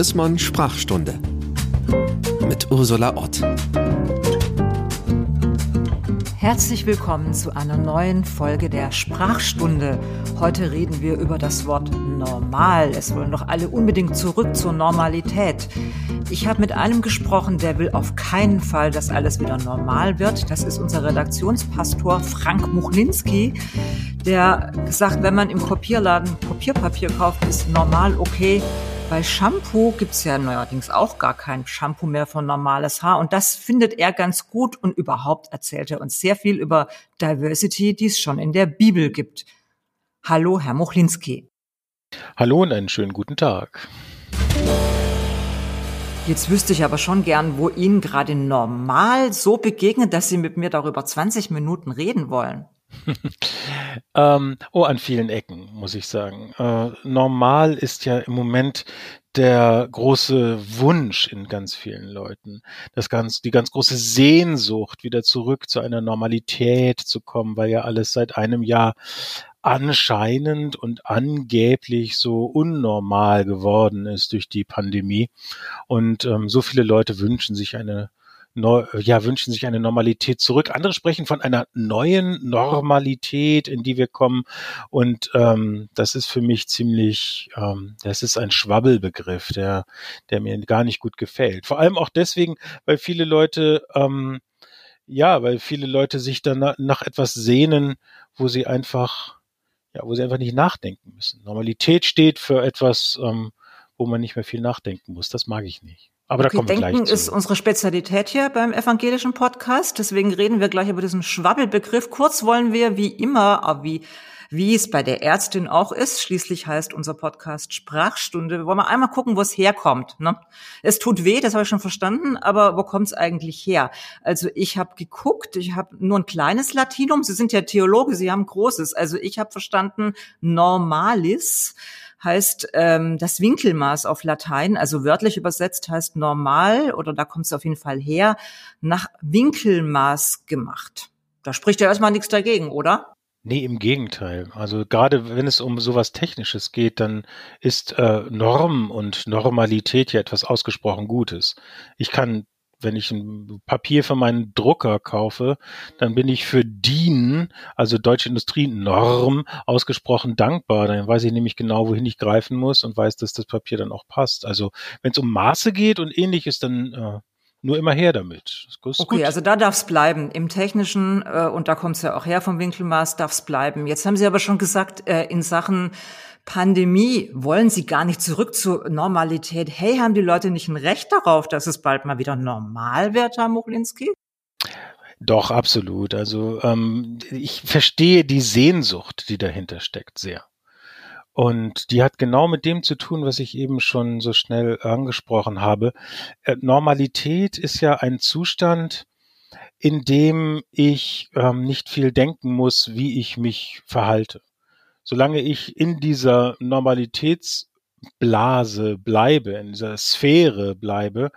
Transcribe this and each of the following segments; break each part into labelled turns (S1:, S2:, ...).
S1: Chrismon Sprachstunde mit Ursula Ott.
S2: Herzlich willkommen zu einer neuen Folge der Sprachstunde. Heute reden wir über das Wort normal. Es wollen doch alle unbedingt zurück zur Normalität. Ich habe mit einem gesprochen, der will auf keinen Fall, dass alles wieder normal wird. Das ist unser Redaktionspastor Frank Muchlinski, der sagt, wenn man im Kopierladen Kopierpapier kauft, ist normal okay. Bei Shampoo gibt's ja neuerdings auch gar kein Shampoo mehr für normales Haar. Und das findet er ganz gut. Und überhaupt erzählt er uns sehr viel über Diversity, die es schon in der Bibel gibt. Hallo, Herr Mochlinski.
S3: Hallo und einen schönen guten Tag.
S2: Jetzt wüsste ich aber schon gern, wo Ihnen gerade normal so begegnet, dass Sie mit mir darüber 20 Minuten reden wollen.
S3: ähm, oh, an vielen Ecken, muss ich sagen. Äh, normal ist ja im Moment der große Wunsch in ganz vielen Leuten, das ganz, die ganz große Sehnsucht, wieder zurück zu einer Normalität zu kommen, weil ja alles seit einem Jahr anscheinend und angeblich so unnormal geworden ist durch die Pandemie. Und ähm, so viele Leute wünschen sich eine neu, ja, wünschen sich eine Normalität zurück. Andere sprechen von einer neuen Normalität, in die wir kommen. Und ähm, das ist für mich ziemlich, ähm, das ist ein Schwabbelbegriff, der, der mir gar nicht gut gefällt. Vor allem auch deswegen, weil viele Leute, ähm, ja, weil viele Leute sich dann nach etwas sehnen, wo sie einfach, ja, wo sie einfach nicht nachdenken müssen. Normalität steht für etwas, ähm, wo man nicht mehr viel nachdenken muss. Das mag ich nicht.
S2: Aber okay, da kommen wir Denken gleich ist zu. unsere Spezialität hier beim evangelischen Podcast. Deswegen reden wir gleich über diesen Schwabbelbegriff. Kurz wollen wir wie immer, wie, wie es bei der Ärztin auch ist, schließlich heißt unser Podcast Sprachstunde, wollen wir einmal gucken, wo es herkommt. Ne? Es tut weh, das habe ich schon verstanden, aber wo kommt es eigentlich her? Also ich habe geguckt, ich habe nur ein kleines Latinum. Sie sind ja Theologe, Sie haben großes. Also ich habe verstanden, normalis heißt ähm, das Winkelmaß auf Latein, also wörtlich übersetzt heißt normal oder da kommt es auf jeden Fall her, nach Winkelmaß gemacht. Da spricht ja erstmal nichts dagegen, oder?
S3: Nee, im Gegenteil. Also gerade wenn es um sowas Technisches geht, dann ist äh, Norm und Normalität ja etwas ausgesprochen Gutes. Ich kann wenn ich ein Papier für meinen Drucker kaufe, dann bin ich für DIN, also Deutsche Industrienorm, ausgesprochen dankbar. Dann weiß ich nämlich genau, wohin ich greifen muss und weiß, dass das Papier dann auch passt. Also wenn es um Maße geht und ähnliches, dann äh, nur immer her damit.
S2: okay, gut. also da darf es bleiben. Im Technischen, äh, und da kommt es ja auch her vom Winkelmaß, darf es bleiben. Jetzt haben Sie aber schon gesagt, äh, in Sachen Pandemie wollen sie gar nicht zurück zur Normalität. Hey, haben die Leute nicht ein Recht darauf, dass es bald mal wieder normal wird, Herr Muchlinski?
S3: Doch, absolut. Also ähm, ich verstehe die Sehnsucht, die dahinter steckt, sehr. Und die hat genau mit dem zu tun, was ich eben schon so schnell angesprochen habe. Äh, Normalität ist ja ein Zustand, in dem ich ähm, nicht viel denken muss, wie ich mich verhalte solange ich in dieser Normalitätsblase bleibe, in dieser Sphäre bleibe,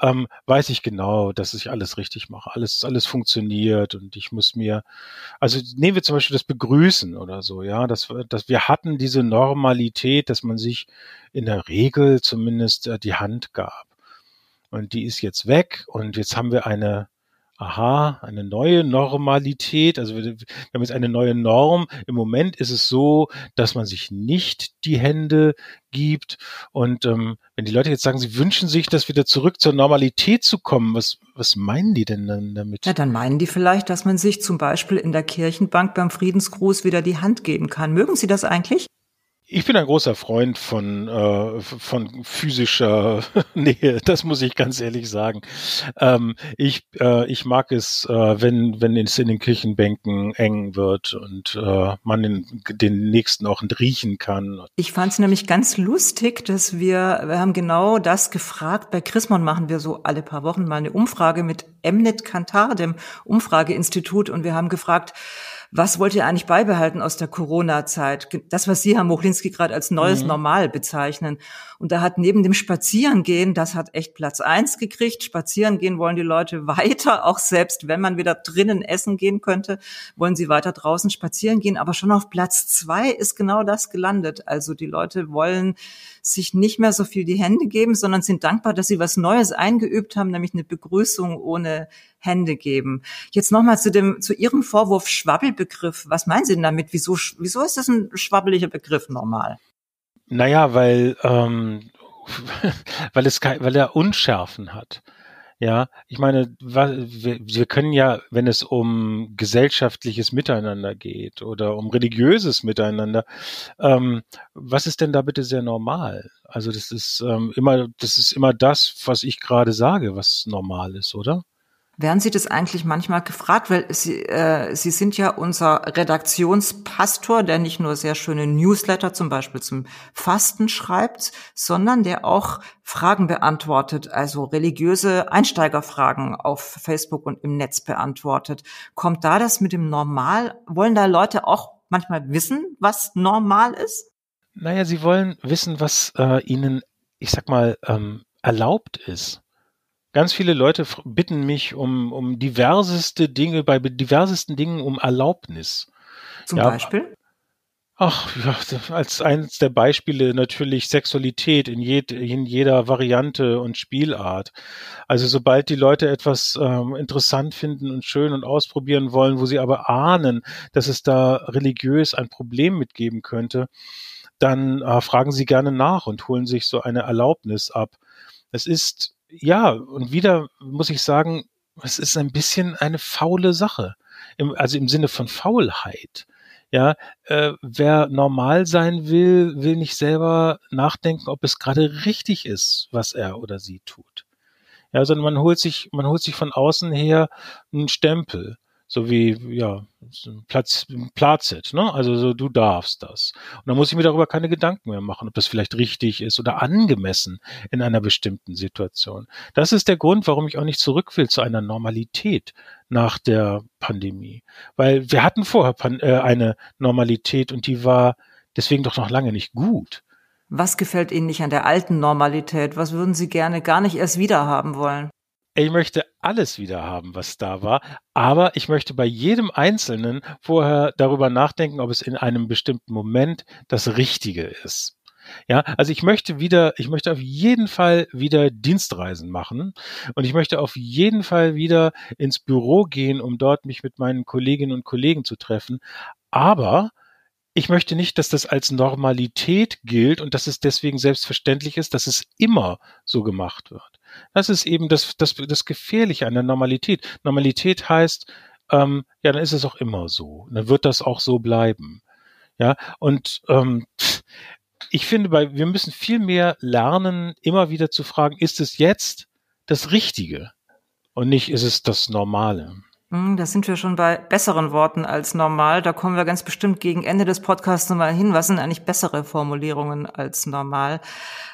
S3: ähm, weiß ich genau, dass ich alles richtig mache, alles, alles funktioniert und ich muss mir, also nehmen wir zum Beispiel das Begrüßen oder so, ja, dass, dass wir hatten diese Normalität, dass man sich in der Regel zumindest äh, die Hand gab. Und die ist jetzt weg und jetzt haben wir eine aha, eine neue Normalität. Also wir, wir haben jetzt eine neue Norm. Im Moment ist es so, dass man sich nicht die Hände gibt. Und ähm, wenn die Leute jetzt sagen, sie wünschen sich, das wieder zurück zur Normalität zu kommen, was, was meinen die denn dann damit?
S2: Ja, dann meinen die vielleicht, dass man sich zum Beispiel in der Kirchenbank beim Friedensgruß wieder die Hand geben kann. Mögen Sie das eigentlich?
S3: Ich bin ein großer Freund von, äh, von physischer Nähe, das muss ich ganz ehrlich sagen. Ähm, ich, äh, ich mag es, äh, wenn, wenn es in den Kirchenbänken eng wird und äh, man den, den nächsten auch riechen kann.
S2: Ich fand es nämlich ganz lustig, dass wir, wir haben genau das gefragt. Bei Chrismon machen wir so alle paar Wochen mal eine Umfrage mit Mnet Kantar, dem Umfrageinstitut, und wir haben gefragt, Was wollt ihr eigentlich beibehalten aus der Corona-Zeit? Das, was Sie, Herr Mochlinski, gerade als neues mhm. Normal bezeichnen. Und da hat neben dem Spazierengehen, das hat echt Platz eins gekriegt. Spazieren gehen wollen die Leute weiter, auch selbst wenn man wieder drinnen essen gehen könnte, wollen sie weiter draußen spazieren gehen. Aber schon auf Platz zwei ist genau das gelandet. Also die Leute wollen sich nicht mehr so viel die Hände geben, sondern sind dankbar, dass sie was Neues eingeübt haben, nämlich eine Begrüßung ohne Hände geben. Jetzt nochmal zu dem, zu Ihrem Vorwurf Schwabbelbegriff. Was meinen Sie denn damit? Wieso, wieso ist das ein schwabbeliger Begriff normal?
S3: Naja, weil, ähm, weil es, weil er Unschärfen hat. Ja, ich meine, wir, können ja, wenn es um gesellschaftliches Miteinander geht oder um religiöses Miteinander, ähm, was ist denn da bitte sehr normal? Also das ist ähm, immer, das ist immer das, was ich gerade sage, was normal ist, oder?
S2: Werden Sie das eigentlich manchmal gefragt? Weil Sie, äh, Sie sind ja unser Redaktionspastor, der nicht nur sehr schöne Newsletter zum Beispiel zum Fasten schreibt, sondern der auch Fragen beantwortet, also religiöse Einsteigerfragen auf Facebook und im Netz beantwortet. Kommt da das mit dem Normal? Wollen da Leute auch manchmal wissen, was normal ist?
S3: Naja, sie wollen wissen, was äh, ihnen, ich sag mal, ähm, erlaubt ist. Ganz viele Leute bitten mich um, um diverseste Dinge, bei diversesten Dingen um Erlaubnis.
S2: Zum ja, Beispiel?
S3: Ach, ja, als eines der Beispiele natürlich Sexualität in, jed, in jeder Variante und Spielart. Also sobald die Leute etwas ähm, interessant finden und schön und ausprobieren wollen, wo sie aber ahnen, dass es da religiös ein Problem mitgeben könnte, dann äh, fragen sie gerne nach und holen sich so eine Erlaubnis ab. Es ist ja, und wieder muss ich sagen, es ist ein bisschen eine faule Sache. Im, also im Sinne von Faulheit. Ja, äh, wer normal sein will, will nicht selber nachdenken, ob es gerade richtig ist, was er oder sie tut. Ja, sondern man holt sich, man holt sich von außen her einen Stempel so wie, ja, Platz, Plazit, ne? Also so, du darfst das. Und dann muss ich mir darüber keine Gedanken mehr machen, ob das vielleicht richtig ist oder angemessen in einer bestimmten Situation. Das ist der Grund, warum ich auch nicht zurück will zu einer Normalität nach der Pandemie. Weil wir hatten vorher Pan äh, eine Normalität und die war deswegen doch noch lange nicht gut.
S2: Was gefällt Ihnen nicht an der alten Normalität? Was würden Sie gerne gar nicht erst wieder haben wollen?
S3: Ich möchte alles wieder haben, was da war, aber ich möchte bei jedem Einzelnen vorher darüber nachdenken, ob es in einem bestimmten Moment das Richtige ist. Ja, also ich möchte wieder, ich möchte auf jeden Fall wieder Dienstreisen machen und ich möchte auf jeden Fall wieder ins Büro gehen, um dort mich mit meinen Kolleginnen und Kollegen zu treffen. Aber ich möchte nicht, dass das als Normalität gilt und dass es deswegen selbstverständlich ist, dass es immer so gemacht wird. Das ist eben das, das, das Gefährliche an der Normalität. Normalität heißt, ähm, ja, dann ist es auch immer so. Dann wird das auch so bleiben. Ja, und ähm, ich finde, bei, wir müssen viel mehr lernen, immer wieder zu fragen, ist es jetzt das Richtige? Und nicht, ist es das Normale?
S2: Hm, da sind wir schon bei besseren Worten als normal. Da kommen wir ganz bestimmt gegen Ende des Podcasts nochmal hin. Was sind eigentlich bessere Formulierungen als normal?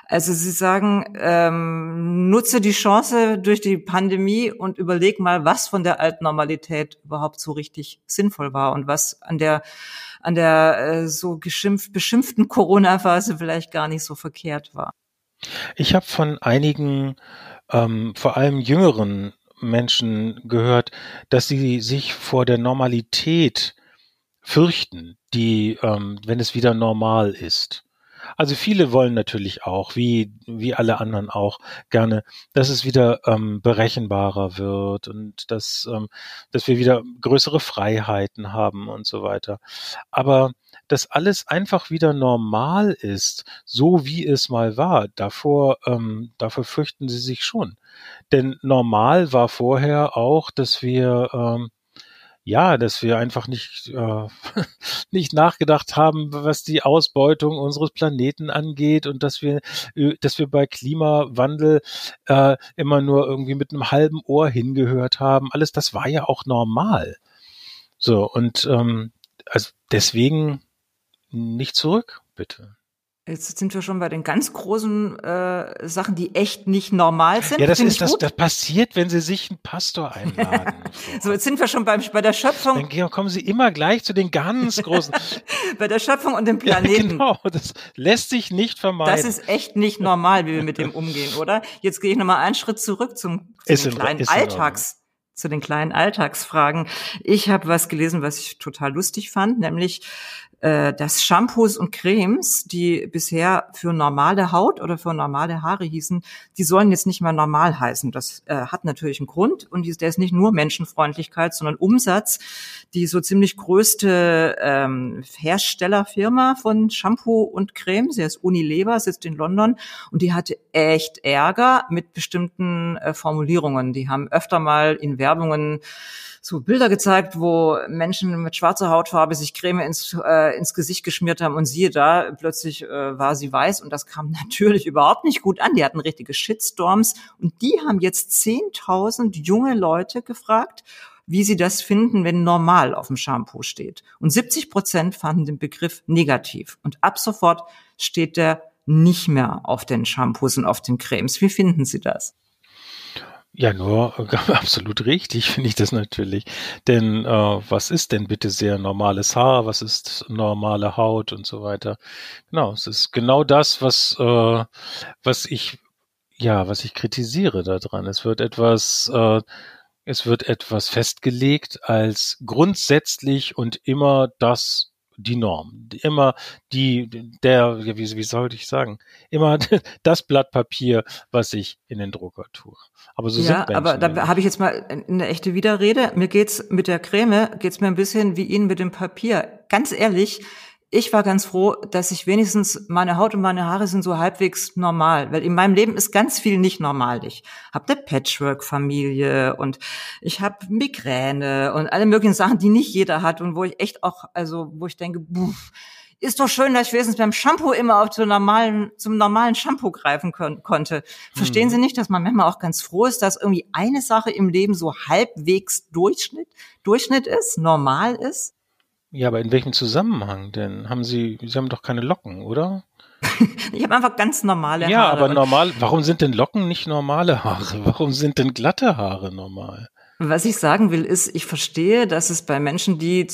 S2: Also Sie sagen, ähm, nutze die Chance durch die Pandemie und überleg mal, was von der alten Normalität überhaupt so richtig sinnvoll war und was an der an der äh, so geschimpft, beschimpften Corona-Phase vielleicht gar nicht so verkehrt war.
S3: Ich habe von einigen, ähm, vor allem jüngeren Menschen gehört, dass sie sich vor der Normalität fürchten, die, ähm, wenn es wieder normal ist. Also viele wollen natürlich auch, wie, wie alle anderen auch, gerne, dass es wieder ähm, berechenbarer wird und dass, ähm, dass wir wieder größere Freiheiten haben und so weiter. Aber dass alles einfach wieder normal ist, so wie es mal war, davor, ähm, davor fürchten sie sich schon. Denn normal war vorher auch, dass wir ähm, ja, dass wir einfach nicht, äh, nicht nachgedacht haben, was die Ausbeutung unseres Planeten angeht und dass wir, äh, dass wir bei Klimawandel äh, immer nur irgendwie mit einem halben Ohr hingehört haben. Alles das war ja auch normal. So, und ähm, also deswegen nicht zurück, bitte.
S2: Jetzt sind wir schon bei den ganz großen äh, Sachen, die echt nicht normal sind.
S3: Ja, das ist das, das passiert, wenn Sie sich einen Pastor einladen.
S2: so, jetzt sind wir schon beim, bei der Schöpfung.
S3: Dann kommen Sie immer gleich zu den ganz großen.
S2: bei der Schöpfung und dem Planeten.
S3: Ja, genau, das lässt sich nicht vermeiden.
S2: Das ist echt nicht normal, wie wir mit dem umgehen, oder? Jetzt gehe ich nochmal einen Schritt zurück zum, zum kleinen Alltags zu den kleinen Alltagsfragen. Ich habe was gelesen, was ich total lustig fand, nämlich äh, dass Shampoos und Cremes, die bisher für normale Haut oder für normale Haare hießen, die sollen jetzt nicht mehr normal heißen. Das äh, hat natürlich einen Grund und der ist nicht nur Menschenfreundlichkeit, sondern Umsatz. Die so ziemlich größte ähm, Herstellerfirma von Shampoo und Creme, sie heißt Unilever, sitzt in London und die hatte echt Ärger mit bestimmten äh, Formulierungen. Die haben öfter mal in Werbungen so Bilder gezeigt, wo Menschen mit schwarzer Hautfarbe sich Creme ins, äh, ins Gesicht geschmiert haben und siehe da, plötzlich äh, war sie weiß und das kam natürlich überhaupt nicht gut an. Die hatten richtige Shitstorms und die haben jetzt 10.000 junge Leute gefragt, wie sie das finden, wenn normal auf dem Shampoo steht. Und 70 Prozent fanden den Begriff negativ. Und ab sofort steht der nicht mehr auf den Shampoos und auf den Cremes. Wie finden Sie das?
S3: Ja, nur absolut richtig finde ich das natürlich. Denn äh, was ist denn bitte sehr normales Haar? Was ist normale Haut und so weiter? Genau, es ist genau das, was äh, was ich ja, was ich kritisiere daran. Es wird etwas äh, es wird etwas festgelegt als grundsätzlich und immer das die Norm, immer die, der, wie, wie sollte ich sagen, immer das Blatt Papier, was ich in den Drucker tue.
S2: Aber so ja, sind aber da habe ich jetzt mal eine echte Widerrede. Mir geht's mit der Creme, geht's mir ein bisschen wie Ihnen mit dem Papier. Ganz ehrlich, ich war ganz froh, dass ich wenigstens meine Haut und meine Haare sind so halbwegs normal, weil in meinem Leben ist ganz viel nicht normal. Ich habe eine Patchwork-Familie und ich habe Migräne und alle möglichen Sachen, die nicht jeder hat und wo ich echt auch, also wo ich denke, buff, ist doch schön, dass ich wenigstens beim Shampoo immer auf zum normalen, zum normalen Shampoo greifen kon konnte. Verstehen hm. Sie nicht, dass man manchmal auch ganz froh ist, dass irgendwie eine Sache im Leben so halbwegs Durchschnitt, Durchschnitt ist, normal ist?
S3: Ja, aber in welchem Zusammenhang denn? Haben Sie, Sie haben doch keine Locken, oder?
S2: ich habe einfach ganz normale
S3: Haare. Ja, aber normal, warum sind denn Locken nicht normale Haare? Warum sind denn glatte Haare normal?
S2: Was ich sagen will, ist, ich verstehe, dass es bei Menschen, die,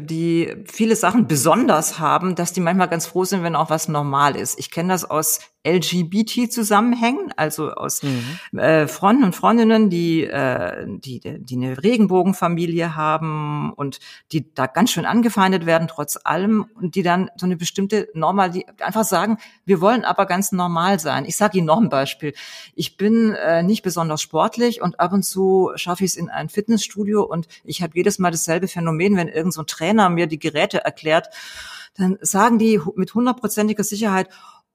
S2: die viele Sachen besonders haben, dass die manchmal ganz froh sind, wenn auch was normal ist. Ich kenne das aus LGBT-Zusammenhängen, also aus mhm. äh, Freunden und Freundinnen, die, äh, die, die eine Regenbogenfamilie haben und die da ganz schön angefeindet werden, trotz allem, und die dann so eine bestimmte Normal, die einfach sagen, wir wollen aber ganz normal sein. Ich sage Ihnen noch ein Beispiel. Ich bin äh, nicht besonders sportlich und ab und zu schaffe ich es in ein Fitnessstudio und ich habe jedes Mal dasselbe Phänomen, wenn irgendein so Trainer mir die Geräte erklärt, dann sagen die mit hundertprozentiger Sicherheit,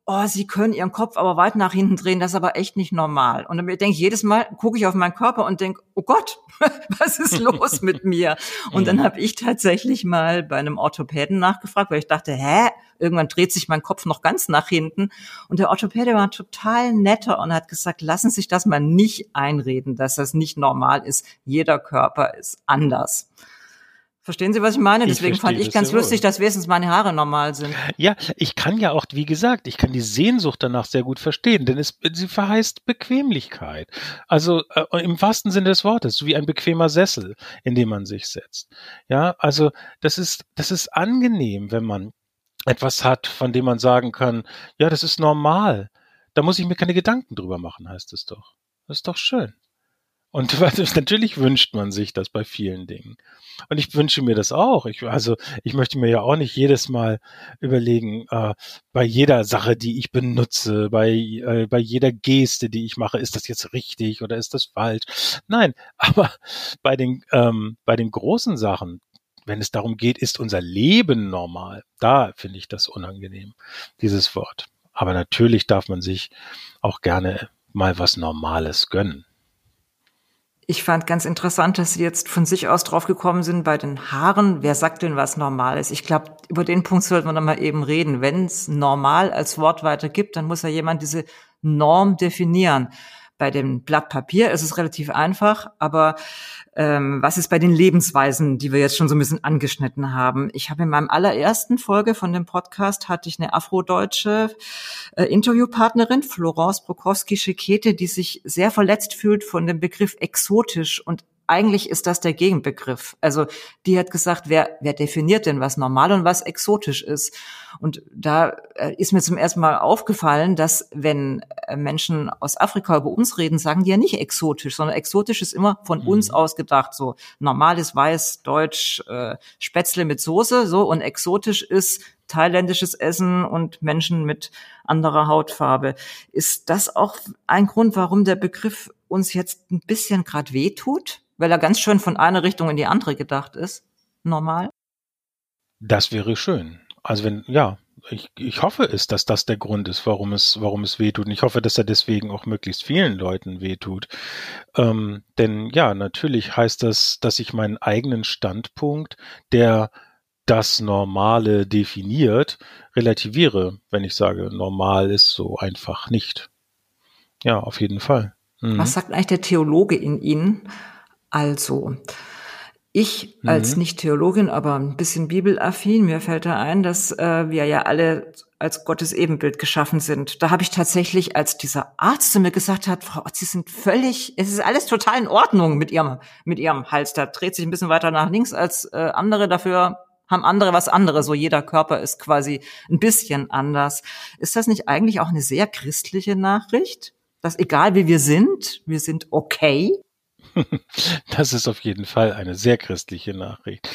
S2: oh, sie können ihren Kopf aber weit nach hinten drehen, das ist aber echt nicht normal. Und dann denke ich jedes Mal, gucke ich auf meinen Körper und denke, oh Gott, was ist los mit mir? Und dann habe ich tatsächlich mal bei einem Orthopäden nachgefragt, weil ich dachte, hä, irgendwann dreht sich mein Kopf noch ganz nach hinten. Und der Orthopäde war total netter und hat gesagt, lassen Sie sich das mal nicht einreden, dass das nicht normal ist. Jeder Körper ist anders. Verstehen Sie, was ich meine? Deswegen ich fand ich ganz lustig, dass wenigstens meine Haare normal sind.
S3: Ja, ich kann ja auch, wie gesagt, ich kann die Sehnsucht danach sehr gut verstehen, denn es, sie verheißt Bequemlichkeit. Also äh, im wahrsten Sinne des Wortes, wie ein bequemer Sessel, in dem man sich setzt. Ja, also das ist, das ist angenehm, wenn man etwas hat, von dem man sagen kann, ja, das ist normal. Da muss ich mir keine Gedanken drüber machen, heißt es doch. Das ist doch schön. Und natürlich wünscht man sich das bei vielen Dingen. Und ich wünsche mir das auch. Ich, also ich möchte mir ja auch nicht jedes Mal überlegen, äh, bei jeder Sache, die ich benutze, bei, äh, bei jeder Geste, die ich mache, ist das jetzt richtig oder ist das falsch? Nein, aber bei den, ähm, bei den großen Sachen, wenn es darum geht, ist unser Leben normal, da finde ich das unangenehm, dieses Wort. Aber natürlich darf man sich auch gerne mal was Normales gönnen.
S2: Ich fand ganz interessant, dass Sie jetzt von sich aus drauf gekommen sind bei den Haaren. Wer sagt denn, was normal ist? Ich glaube, über den Punkt sollten wir noch mal eben reden. Wenn es normal als Wort weiter gibt, dann muss ja jemand diese Norm definieren. Bei dem Blatt Papier ist es relativ einfach, aber ähm, was ist bei den Lebensweisen, die wir jetzt schon so ein bisschen angeschnitten haben? Ich habe in meinem allerersten Folge von dem Podcast hatte ich eine afrodeutsche äh, Interviewpartnerin, Florence Brokowski-Schekete, die sich sehr verletzt fühlt von dem Begriff exotisch und eigentlich ist das der Gegenbegriff. Also die hat gesagt, wer, wer definiert denn, was normal und was exotisch ist? Und da äh, ist mir zum ersten Mal aufgefallen, dass wenn äh, Menschen aus Afrika über uns reden, sagen die ja nicht exotisch, sondern exotisch ist immer von mhm. uns ausgedacht. So normales Weiß, Deutsch, äh, Spätzle mit Soße, so und exotisch ist thailändisches Essen und Menschen mit anderer Hautfarbe. Ist das auch ein Grund, warum der Begriff uns jetzt ein bisschen gerade wehtut? Weil er ganz schön von einer Richtung in die andere gedacht ist. Normal.
S3: Das wäre schön. Also wenn, ja, ich, ich hoffe es, dass das der Grund ist, warum es, warum es wehtut. Und ich hoffe, dass er deswegen auch möglichst vielen Leuten wehtut. Ähm, denn ja, natürlich heißt das, dass ich meinen eigenen Standpunkt, der das Normale definiert, relativiere, wenn ich sage, normal ist so einfach nicht. Ja, auf jeden Fall.
S2: Mhm. Was sagt eigentlich der Theologe in Ihnen? Also, ich als mhm. Nicht-Theologin, aber ein bisschen bibelaffin, mir fällt da ein, dass äh, wir ja alle als Gottes Ebenbild geschaffen sind. Da habe ich tatsächlich, als dieser Arzt zu mir gesagt hat, Frau Ott, Sie sind völlig, es ist alles total in Ordnung mit Ihrem, mit Ihrem Hals. Da dreht sich ein bisschen weiter nach links als äh, andere. Dafür haben andere was anderes. So jeder Körper ist quasi ein bisschen anders. Ist das nicht eigentlich auch eine sehr christliche Nachricht? Dass egal wie wir sind, wir sind okay?
S3: Das ist auf jeden Fall eine sehr christliche Nachricht.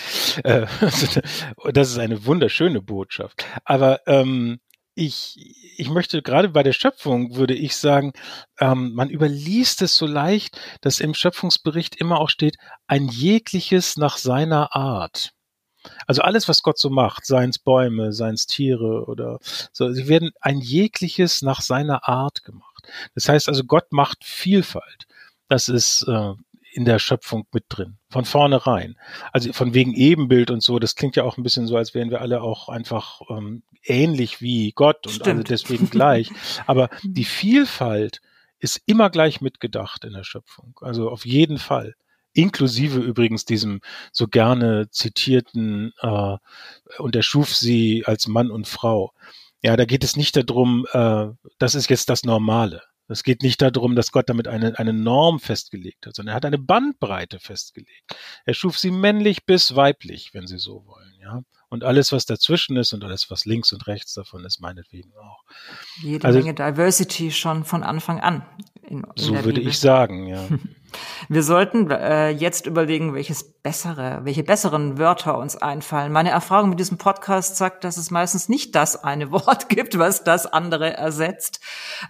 S3: Äh, das ist eine wunderschöne Botschaft. Aber ähm, ich, ich möchte gerade bei der Schöpfung, würde ich sagen, ähm, man überliest es so leicht, dass im Schöpfungsbericht immer auch steht, ein jegliches nach seiner Art. Also alles, was Gott so macht, seien es Bäume, seien es Tiere oder so, sie werden ein jegliches nach seiner Art gemacht. Das heißt also, Gott macht Vielfalt. Das ist äh, in der Schöpfung mit drin. Von vornherein. Also von wegen Ebenbild und so, das klingt ja auch ein bisschen so, als wären wir alle auch einfach ähm, ähnlich wie Gott und alle deswegen gleich. Aber die Vielfalt ist immer gleich mitgedacht in der Schöpfung. Also auf jeden Fall. Inklusive übrigens diesem so gerne zitierten, äh, und er schuf sie als Mann und Frau. Ja, da geht es nicht darum, äh, das ist jetzt das Normale. Es geht nicht darum, dass Gott damit eine, eine Norm festgelegt hat, sondern er hat eine Bandbreite festgelegt. Er schuf sie männlich bis weiblich, wenn Sie so wollen, ja. Und alles, was dazwischen ist und alles, was links und rechts davon ist, meinetwegen auch.
S2: Jede also, Menge Diversity schon von Anfang an.
S3: In, in so würde Bibel. ich sagen, ja.
S2: Wir sollten äh, jetzt überlegen, welches bessere, welche besseren Wörter uns einfallen. Meine Erfahrung mit diesem Podcast sagt, dass es meistens nicht das eine Wort gibt, was das andere ersetzt.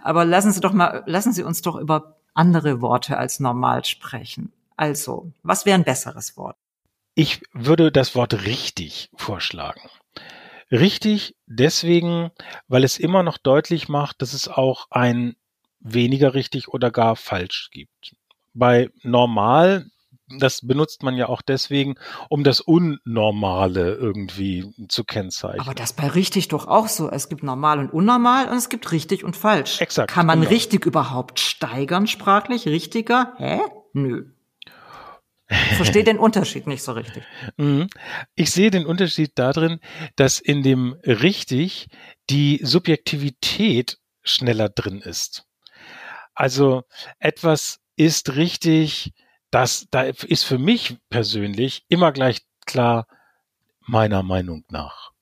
S2: Aber lassen Sie doch mal, lassen Sie uns doch über andere Worte als normal sprechen. Also, was wäre ein besseres Wort?
S3: Ich würde das Wort richtig vorschlagen. Richtig deswegen, weil es immer noch deutlich macht, dass es auch ein weniger richtig oder gar falsch gibt. Bei normal, das benutzt man ja auch deswegen, um das Unnormale irgendwie zu kennzeichnen.
S2: Aber das bei richtig doch auch so. Es gibt normal und unnormal und es gibt richtig und falsch.
S3: Exakt.
S2: Kann man genau. richtig überhaupt steigern sprachlich? Richtiger? Hä? Nö. Ich verstehe den Unterschied nicht so richtig.
S3: Mhm. Ich sehe den Unterschied darin, dass in dem richtig die Subjektivität schneller drin ist. Also etwas ist richtig, das, da ist für mich persönlich immer gleich klar, meiner Meinung nach.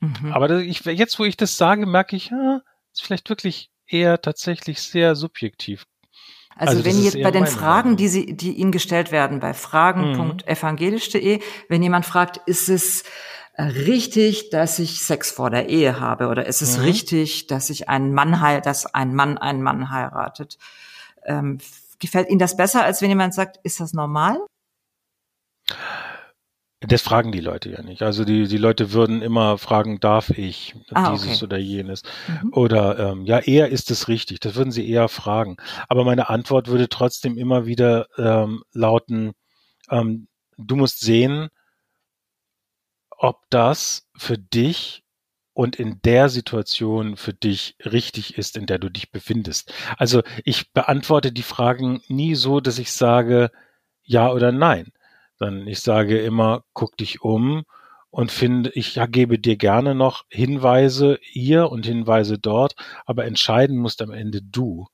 S3: Mhm. Aber ich, jetzt, wo ich das sage, merke ich, ja, ist vielleicht wirklich eher tatsächlich sehr subjektiv
S2: also, also wenn jetzt bei den Fragen, die Sie, die Ihnen gestellt werden, bei fragen.evangelisch.de, wenn jemand fragt, ist es äh, richtig, dass ich Sex vor der Ehe habe oder ist es mhm. richtig, dass ich einen Mann heirate, dass ein Mann einen Mann heiratet? Ähm, gefällt Ihnen das besser, als wenn jemand sagt, ist das normal?
S3: Das fragen die Leute ja nicht. Also die, die Leute würden immer fragen, darf ich ah, dieses okay. oder jenes? Mhm. Oder ähm, ja, eher ist es richtig. Das würden sie eher fragen. Aber meine Antwort würde trotzdem immer wieder ähm, lauten, ähm, du musst sehen, ob das für dich und in der Situation für dich richtig ist, in der du dich befindest. Also ich beantworte die Fragen nie so, dass ich sage ja oder nein, sondern ich sage immer, guck dich um und finde, ich gebe dir gerne noch Hinweise hier und Hinweise dort, aber entscheiden musst am Ende du.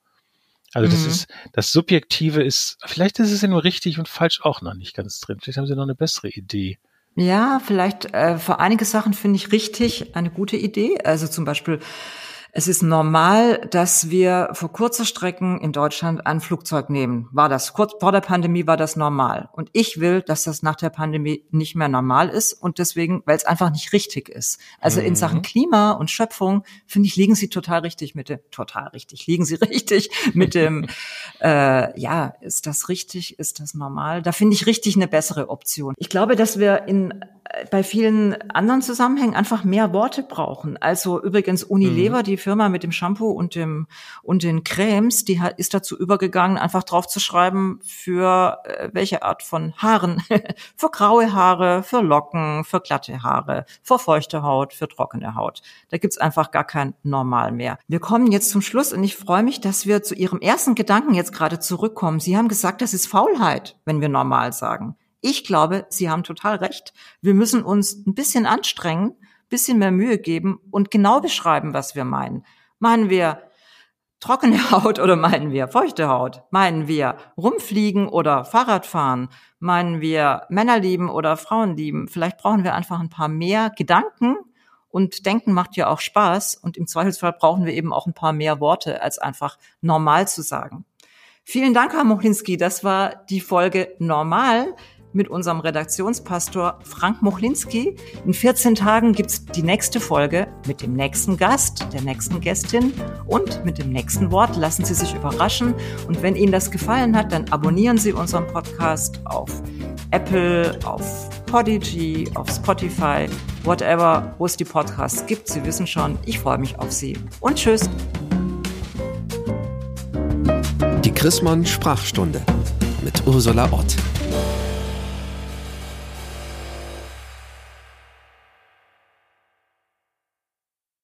S3: Also das mhm. ist, das Subjektive ist, vielleicht ist es ja nur richtig und falsch auch noch nicht ganz drin. Vielleicht haben sie noch eine bessere Idee.
S2: Ja, vielleicht äh, für einige Sachen finde ich richtig eine gute Idee. Also zum Beispiel es ist normal, dass wir für kurze Strecken in Deutschland ein Flugzeug nehmen. War das kurz vor der Pandemie war das normal. Und ich will, dass das nach der Pandemie nicht mehr normal ist und deswegen, weil es einfach nicht richtig ist. Also mhm. in Sachen Klima und Schöpfung finde ich liegen Sie total richtig mit dem total richtig liegen Sie richtig mit dem äh, ja ist das richtig ist das normal? Da finde ich richtig eine bessere Option. Ich glaube, dass wir in bei vielen anderen Zusammenhängen einfach mehr Worte brauchen. Also übrigens Unilever, mhm. die Firma mit dem Shampoo und dem und den Cremes, die hat, ist dazu übergegangen, einfach drauf zu schreiben, für äh, welche Art von Haaren. für graue Haare, für Locken, für glatte Haare, für feuchte Haut, für trockene Haut. Da gibt's einfach gar kein Normal mehr. Wir kommen jetzt zum Schluss und ich freue mich, dass wir zu Ihrem ersten Gedanken jetzt gerade zurückkommen. Sie haben gesagt, das ist Faulheit, wenn wir normal sagen. Ich glaube, Sie haben total recht. Wir müssen uns ein bisschen anstrengen, bisschen mehr Mühe geben und genau beschreiben, was wir meinen. Meinen wir trockene Haut oder meinen wir feuchte Haut? Meinen wir rumfliegen oder Fahrradfahren? Meinen wir Männer lieben oder Frauen lieben? Vielleicht brauchen wir einfach ein paar mehr Gedanken und Denken macht ja auch Spaß und im Zweifelsfall brauchen wir eben auch ein paar mehr Worte, als einfach normal zu sagen. Vielen Dank, Herr Mochlinski. Das war die Folge Normal mit unserem Redaktionspastor Frank Mochlinski. In 14 Tagen gibt's die nächste Folge mit dem nächsten Gast, der nächsten Gästin und mit dem nächsten Wort. Lassen Sie sich überraschen. Und wenn Ihnen das gefallen hat, dann abonnieren Sie unseren Podcast auf Apple, auf Podigy, auf Spotify, whatever, wo es die Podcasts gibt. Sie wissen schon, ich freue mich auf Sie. Und tschüss.
S1: Die Chrismon Sprachstunde mit Ursula Ott.